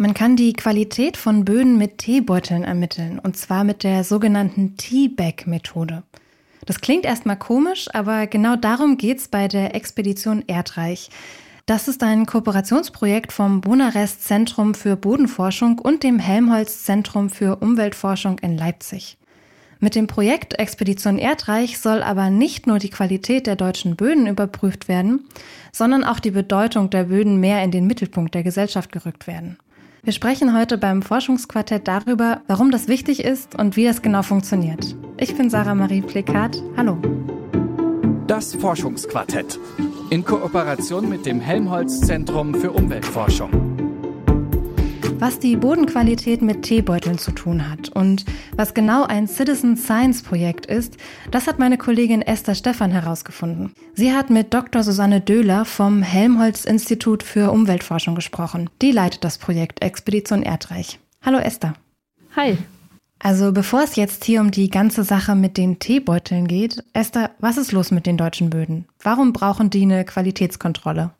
Man kann die Qualität von Böden mit Teebeuteln ermitteln, und zwar mit der sogenannten Teabag-Methode. Das klingt erstmal komisch, aber genau darum geht's bei der Expedition Erdreich. Das ist ein Kooperationsprojekt vom Bonarest Zentrum für Bodenforschung und dem Helmholtz Zentrum für Umweltforschung in Leipzig. Mit dem Projekt Expedition Erdreich soll aber nicht nur die Qualität der deutschen Böden überprüft werden, sondern auch die Bedeutung der Böden mehr in den Mittelpunkt der Gesellschaft gerückt werden. Wir sprechen heute beim Forschungsquartett darüber, warum das wichtig ist und wie das genau funktioniert. Ich bin Sarah Marie Plekat. Hallo. Das Forschungsquartett in Kooperation mit dem Helmholtz Zentrum für Umweltforschung. Was die Bodenqualität mit Teebeuteln zu tun hat und was genau ein Citizen Science Projekt ist, das hat meine Kollegin Esther Stephan herausgefunden. Sie hat mit Dr. Susanne Döhler vom Helmholtz Institut für Umweltforschung gesprochen. Die leitet das Projekt Expedition Erdreich. Hallo Esther. Hi. Also bevor es jetzt hier um die ganze Sache mit den Teebeuteln geht, Esther, was ist los mit den deutschen Böden? Warum brauchen die eine Qualitätskontrolle?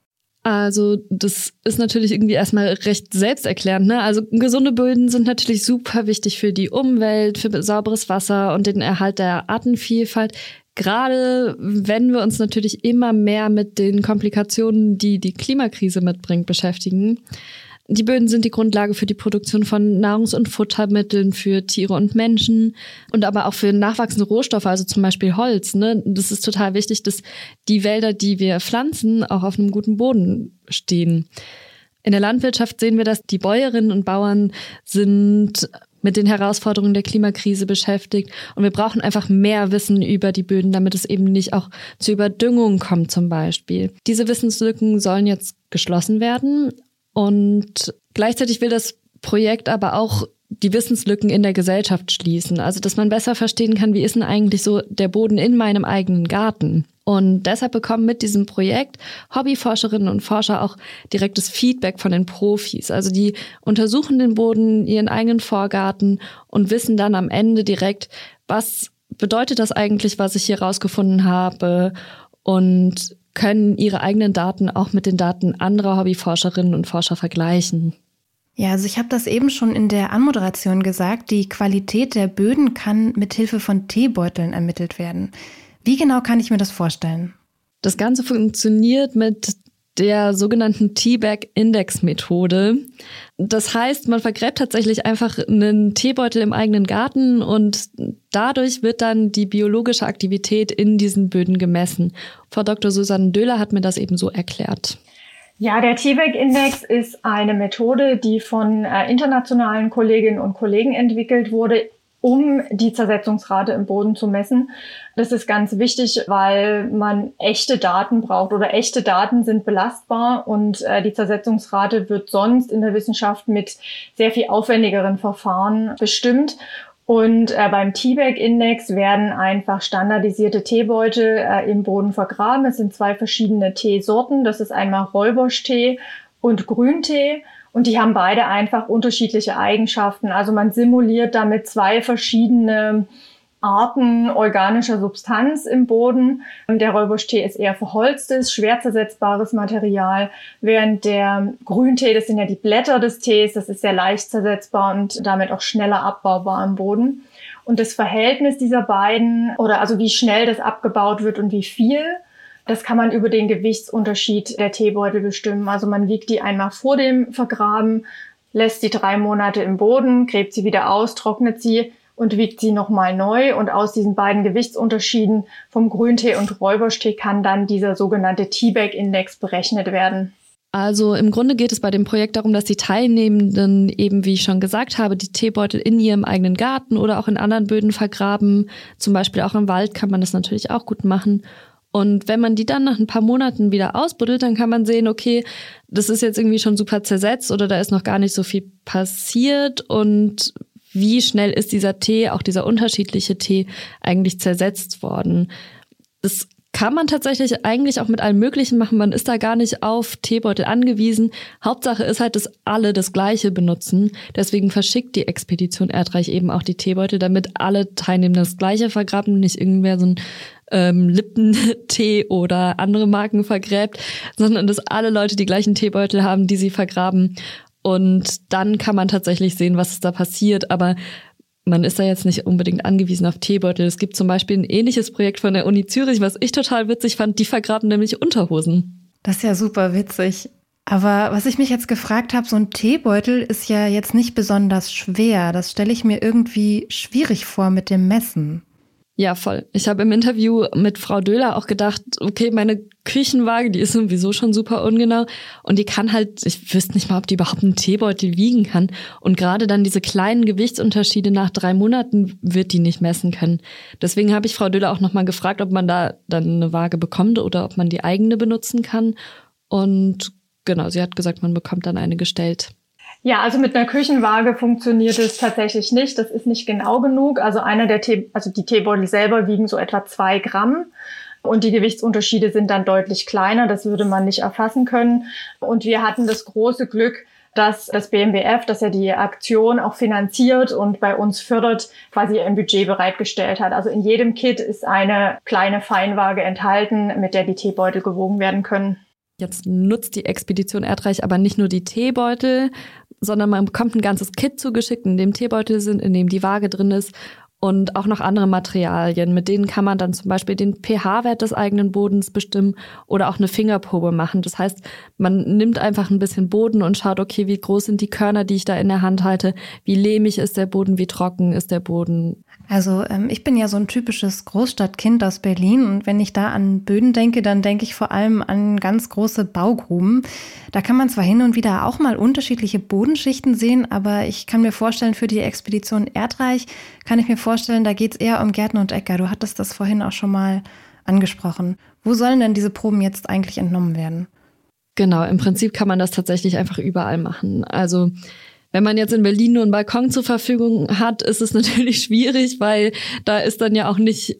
Also das ist natürlich irgendwie erstmal recht selbsterklärend. Ne? Also gesunde Böden sind natürlich super wichtig für die Umwelt, für sauberes Wasser und den Erhalt der Artenvielfalt. Gerade wenn wir uns natürlich immer mehr mit den Komplikationen, die die Klimakrise mitbringt, beschäftigen. Die Böden sind die Grundlage für die Produktion von Nahrungs- und Futtermitteln für Tiere und Menschen und aber auch für nachwachsende Rohstoffe, also zum Beispiel Holz. Ne? Das ist total wichtig, dass die Wälder, die wir pflanzen, auch auf einem guten Boden stehen. In der Landwirtschaft sehen wir, dass die Bäuerinnen und Bauern sind mit den Herausforderungen der Klimakrise beschäftigt. Und wir brauchen einfach mehr Wissen über die Böden, damit es eben nicht auch zu Überdüngung kommt zum Beispiel. Diese Wissenslücken sollen jetzt geschlossen werden. Und gleichzeitig will das Projekt aber auch die Wissenslücken in der Gesellschaft schließen. Also, dass man besser verstehen kann, wie ist denn eigentlich so der Boden in meinem eigenen Garten? Und deshalb bekommen mit diesem Projekt Hobbyforscherinnen und Forscher auch direktes Feedback von den Profis. Also die untersuchen den Boden, ihren eigenen Vorgarten und wissen dann am Ende direkt, was bedeutet das eigentlich, was ich hier rausgefunden habe und können ihre eigenen Daten auch mit den Daten anderer Hobbyforscherinnen und Forscher vergleichen. Ja, also ich habe das eben schon in der Anmoderation gesagt, die Qualität der Böden kann mit Hilfe von Teebeuteln ermittelt werden. Wie genau kann ich mir das vorstellen? Das Ganze funktioniert mit der sogenannten Teabag-Index-Methode. Das heißt, man vergräbt tatsächlich einfach einen Teebeutel im eigenen Garten und dadurch wird dann die biologische Aktivität in diesen Böden gemessen. Frau Dr. Susanne Döhler hat mir das eben so erklärt. Ja, der T-Bag-Index ist eine Methode, die von äh, internationalen Kolleginnen und Kollegen entwickelt wurde, um die Zersetzungsrate im Boden zu messen. Das ist ganz wichtig, weil man echte Daten braucht oder echte Daten sind belastbar und äh, die Zersetzungsrate wird sonst in der Wissenschaft mit sehr viel aufwendigeren Verfahren bestimmt. Und äh, beim T-Bag-Index werden einfach standardisierte Teebeutel äh, im Boden vergraben. Es sind zwei verschiedene Teesorten. Das ist einmal Räubusch-Tee und Grüntee. Und die haben beide einfach unterschiedliche Eigenschaften. Also man simuliert damit zwei verschiedene Arten organischer Substanz im Boden. Der Räubusch-Tee ist eher verholztes, schwer zersetzbares Material, während der Grüntee, das sind ja die Blätter des Tees, das ist sehr leicht zersetzbar und damit auch schneller abbaubar im Boden. Und das Verhältnis dieser beiden, oder also wie schnell das abgebaut wird und wie viel, das kann man über den Gewichtsunterschied der Teebeutel bestimmen. Also man wiegt die einmal vor dem Vergraben, lässt sie drei Monate im Boden, gräbt sie wieder aus, trocknet sie und wiegt sie nochmal neu. Und aus diesen beiden Gewichtsunterschieden vom Grüntee und Räuberstee kann dann dieser sogenannte Teabag-Index berechnet werden. Also im Grunde geht es bei dem Projekt darum, dass die Teilnehmenden eben, wie ich schon gesagt habe, die Teebeutel in ihrem eigenen Garten oder auch in anderen Böden vergraben. Zum Beispiel auch im Wald kann man das natürlich auch gut machen. Und wenn man die dann nach ein paar Monaten wieder ausbuddelt, dann kann man sehen, okay, das ist jetzt irgendwie schon super zersetzt oder da ist noch gar nicht so viel passiert und wie schnell ist dieser Tee, auch dieser unterschiedliche Tee, eigentlich zersetzt worden. Das kann man tatsächlich eigentlich auch mit allem Möglichen machen. Man ist da gar nicht auf Teebeutel angewiesen. Hauptsache ist halt, dass alle das Gleiche benutzen. Deswegen verschickt die Expedition Erdreich eben auch die Teebeutel, damit alle Teilnehmer das Gleiche vergraben, nicht irgendwer so ein ähm, Lippentee oder andere Marken vergräbt, sondern dass alle Leute die gleichen Teebeutel haben, die sie vergraben. Und dann kann man tatsächlich sehen, was da passiert. Aber man ist da jetzt nicht unbedingt angewiesen auf Teebeutel. Es gibt zum Beispiel ein ähnliches Projekt von der Uni Zürich, was ich total witzig fand. Die vergraben nämlich Unterhosen. Das ist ja super witzig. Aber was ich mich jetzt gefragt habe, so ein Teebeutel ist ja jetzt nicht besonders schwer. Das stelle ich mir irgendwie schwierig vor mit dem Messen. Ja, voll. Ich habe im Interview mit Frau Döhler auch gedacht, okay, meine Küchenwaage, die ist sowieso schon super ungenau und die kann halt, ich wüsste nicht mal, ob die überhaupt einen Teebeutel wiegen kann. Und gerade dann diese kleinen Gewichtsunterschiede nach drei Monaten wird die nicht messen können. Deswegen habe ich Frau Döhler auch nochmal gefragt, ob man da dann eine Waage bekommt oder ob man die eigene benutzen kann. Und genau, sie hat gesagt, man bekommt dann eine gestellt. Ja, also mit einer Küchenwaage funktioniert es tatsächlich nicht. Das ist nicht genau genug. Also einer der Tee, also die Teebeutel selber wiegen so etwa zwei Gramm. Und die Gewichtsunterschiede sind dann deutlich kleiner. Das würde man nicht erfassen können. Und wir hatten das große Glück, dass das BMWF, dass er die Aktion auch finanziert und bei uns fördert, quasi ein Budget bereitgestellt hat. Also in jedem Kit ist eine kleine Feinwaage enthalten, mit der die Teebeutel gewogen werden können. Jetzt nutzt die Expedition Erdreich aber nicht nur die Teebeutel, sondern man bekommt ein ganzes Kit zugeschickt, in dem Teebeutel sind, in dem die Waage drin ist und auch noch andere Materialien. Mit denen kann man dann zum Beispiel den pH-Wert des eigenen Bodens bestimmen oder auch eine Fingerprobe machen. Das heißt, man nimmt einfach ein bisschen Boden und schaut, okay, wie groß sind die Körner, die ich da in der Hand halte, wie lehmig ist der Boden, wie trocken ist der Boden. Also ähm, ich bin ja so ein typisches Großstadtkind aus Berlin und wenn ich da an Böden denke, dann denke ich vor allem an ganz große Baugruben. Da kann man zwar hin und wieder auch mal unterschiedliche Bodenschichten sehen, aber ich kann mir vorstellen, für die Expedition Erdreich kann ich mir vorstellen, da geht es eher um Gärtner und Äcker. Du hattest das vorhin auch schon mal angesprochen. Wo sollen denn diese Proben jetzt eigentlich entnommen werden? Genau, im Prinzip kann man das tatsächlich einfach überall machen. Also wenn man jetzt in Berlin nur einen Balkon zur Verfügung hat, ist es natürlich schwierig, weil da ist dann ja auch nicht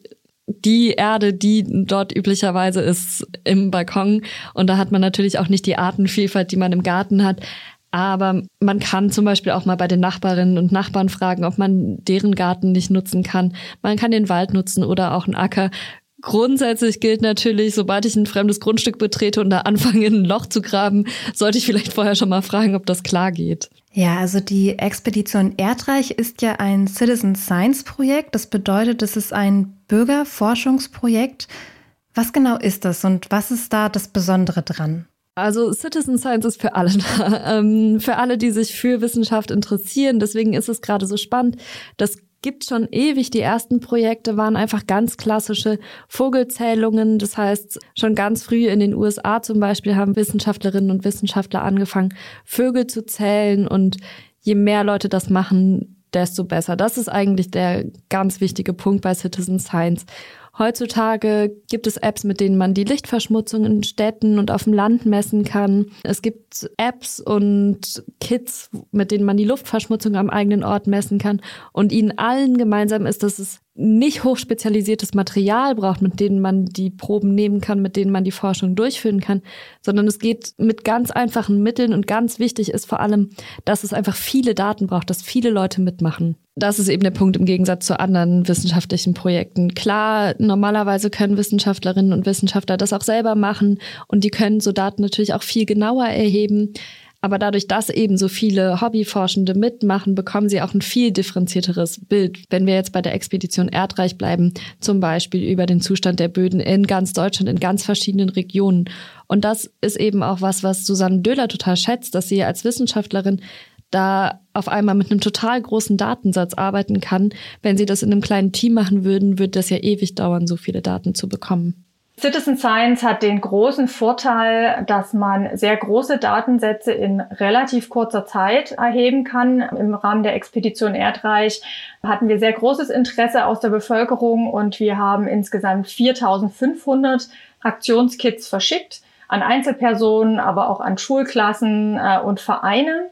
die Erde, die dort üblicherweise ist im Balkon. Und da hat man natürlich auch nicht die Artenvielfalt, die man im Garten hat. Aber man kann zum Beispiel auch mal bei den Nachbarinnen und Nachbarn fragen, ob man deren Garten nicht nutzen kann. Man kann den Wald nutzen oder auch einen Acker. Grundsätzlich gilt natürlich, sobald ich ein fremdes Grundstück betrete und da anfange, ein Loch zu graben, sollte ich vielleicht vorher schon mal fragen, ob das klar geht. Ja, also die Expedition Erdreich ist ja ein Citizen Science Projekt. Das bedeutet, es ist ein Bürgerforschungsprojekt. Was genau ist das und was ist da das Besondere dran? Also Citizen Science ist für alle da, ähm, für alle, die sich für Wissenschaft interessieren. Deswegen ist es gerade so spannend. Das gibt schon ewig. Die ersten Projekte waren einfach ganz klassische Vogelzählungen. Das heißt, schon ganz früh in den USA zum Beispiel haben Wissenschaftlerinnen und Wissenschaftler angefangen, Vögel zu zählen. Und je mehr Leute das machen, desto besser. Das ist eigentlich der ganz wichtige Punkt bei Citizen Science. Heutzutage gibt es Apps, mit denen man die Lichtverschmutzung in Städten und auf dem Land messen kann. Es gibt Apps und Kits, mit denen man die Luftverschmutzung am eigenen Ort messen kann. Und ihnen allen gemeinsam ist, dass es nicht hochspezialisiertes Material braucht, mit denen man die Proben nehmen kann, mit denen man die Forschung durchführen kann, sondern es geht mit ganz einfachen Mitteln und ganz wichtig ist vor allem, dass es einfach viele Daten braucht, dass viele Leute mitmachen. Das ist eben der Punkt im Gegensatz zu anderen wissenschaftlichen Projekten. Klar, normalerweise können Wissenschaftlerinnen und Wissenschaftler das auch selber machen und die können so Daten natürlich auch viel genauer erheben. Aber dadurch, dass eben so viele Hobbyforschende mitmachen, bekommen sie auch ein viel differenzierteres Bild. Wenn wir jetzt bei der Expedition Erdreich bleiben, zum Beispiel über den Zustand der Böden in ganz Deutschland, in ganz verschiedenen Regionen. Und das ist eben auch was, was Susanne Döhler total schätzt, dass sie als Wissenschaftlerin da auf einmal mit einem total großen Datensatz arbeiten kann. Wenn sie das in einem kleinen Team machen würden, würde das ja ewig dauern, so viele Daten zu bekommen. Citizen Science hat den großen Vorteil, dass man sehr große Datensätze in relativ kurzer Zeit erheben kann. Im Rahmen der Expedition Erdreich hatten wir sehr großes Interesse aus der Bevölkerung und wir haben insgesamt 4500 Aktionskits verschickt an Einzelpersonen, aber auch an Schulklassen äh, und Vereine.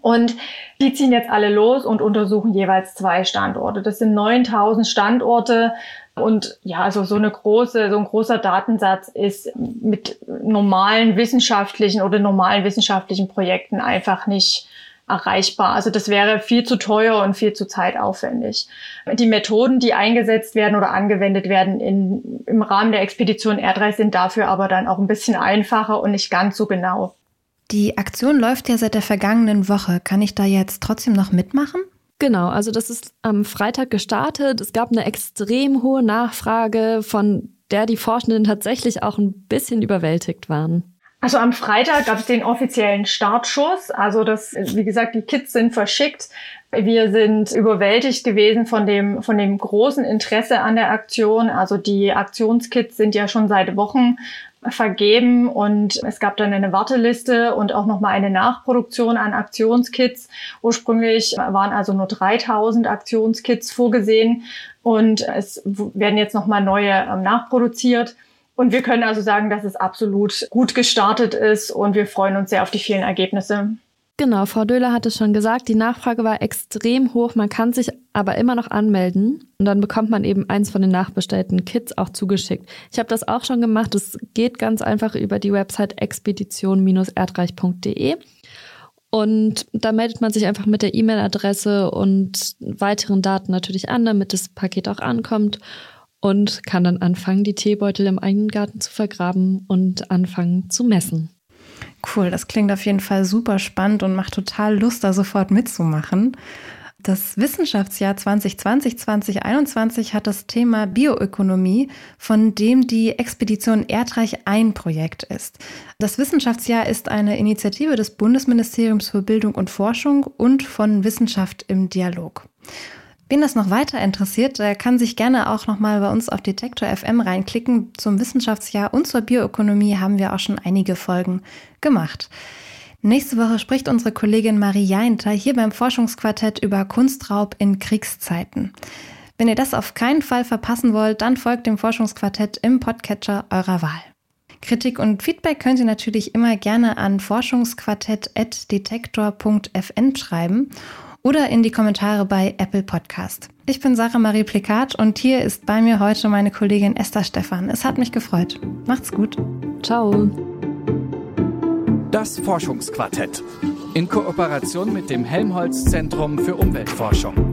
Und die ziehen jetzt alle los und untersuchen jeweils zwei Standorte. Das sind 9000 Standorte. Und ja, also so eine große, so ein großer Datensatz ist mit normalen wissenschaftlichen oder normalen wissenschaftlichen Projekten einfach nicht erreichbar. Also das wäre viel zu teuer und viel zu zeitaufwendig. Die Methoden, die eingesetzt werden oder angewendet werden in, im Rahmen der Expedition Erdreich sind dafür aber dann auch ein bisschen einfacher und nicht ganz so genau. Die Aktion läuft ja seit der vergangenen Woche. Kann ich da jetzt trotzdem noch mitmachen? Genau, also das ist am Freitag gestartet. Es gab eine extrem hohe Nachfrage, von der die Forschenden tatsächlich auch ein bisschen überwältigt waren. Also am Freitag gab es den offiziellen Startschuss. Also das, wie gesagt, die Kits sind verschickt. Wir sind überwältigt gewesen von dem, von dem großen Interesse an der Aktion. Also die Aktionskits sind ja schon seit Wochen vergeben und es gab dann eine Warteliste und auch nochmal eine Nachproduktion an Aktionskits. Ursprünglich waren also nur 3000 Aktionskits vorgesehen und es werden jetzt nochmal neue ähm, nachproduziert. Und wir können also sagen, dass es absolut gut gestartet ist und wir freuen uns sehr auf die vielen Ergebnisse. Genau, Frau Döhler hat es schon gesagt, die Nachfrage war extrem hoch. Man kann sich aber immer noch anmelden und dann bekommt man eben eins von den nachbestellten Kits auch zugeschickt. Ich habe das auch schon gemacht. Es geht ganz einfach über die Website expedition-erdreich.de. Und da meldet man sich einfach mit der E-Mail-Adresse und weiteren Daten natürlich an, damit das Paket auch ankommt und kann dann anfangen, die Teebeutel im eigenen Garten zu vergraben und anfangen zu messen. Cool, das klingt auf jeden Fall super spannend und macht total Lust, da sofort mitzumachen. Das Wissenschaftsjahr 2020-2021 hat das Thema Bioökonomie, von dem die Expedition Erdreich ein Projekt ist. Das Wissenschaftsjahr ist eine Initiative des Bundesministeriums für Bildung und Forschung und von Wissenschaft im Dialog. Wen das noch weiter interessiert, der kann sich gerne auch noch mal bei uns auf Detektor FM reinklicken. Zum Wissenschaftsjahr und zur Bioökonomie haben wir auch schon einige Folgen gemacht. Nächste Woche spricht unsere Kollegin Marie Jainter hier beim Forschungsquartett über Kunstraub in Kriegszeiten. Wenn ihr das auf keinen Fall verpassen wollt, dann folgt dem Forschungsquartett im Podcatcher eurer Wahl. Kritik und Feedback könnt ihr natürlich immer gerne an forschungsquartett.detektor.fn schreiben oder in die Kommentare bei Apple Podcast. Ich bin Sarah Marie Plikat und hier ist bei mir heute meine Kollegin Esther Stephan. Es hat mich gefreut. Macht's gut. Ciao. Das Forschungsquartett in Kooperation mit dem Helmholtz Zentrum für Umweltforschung.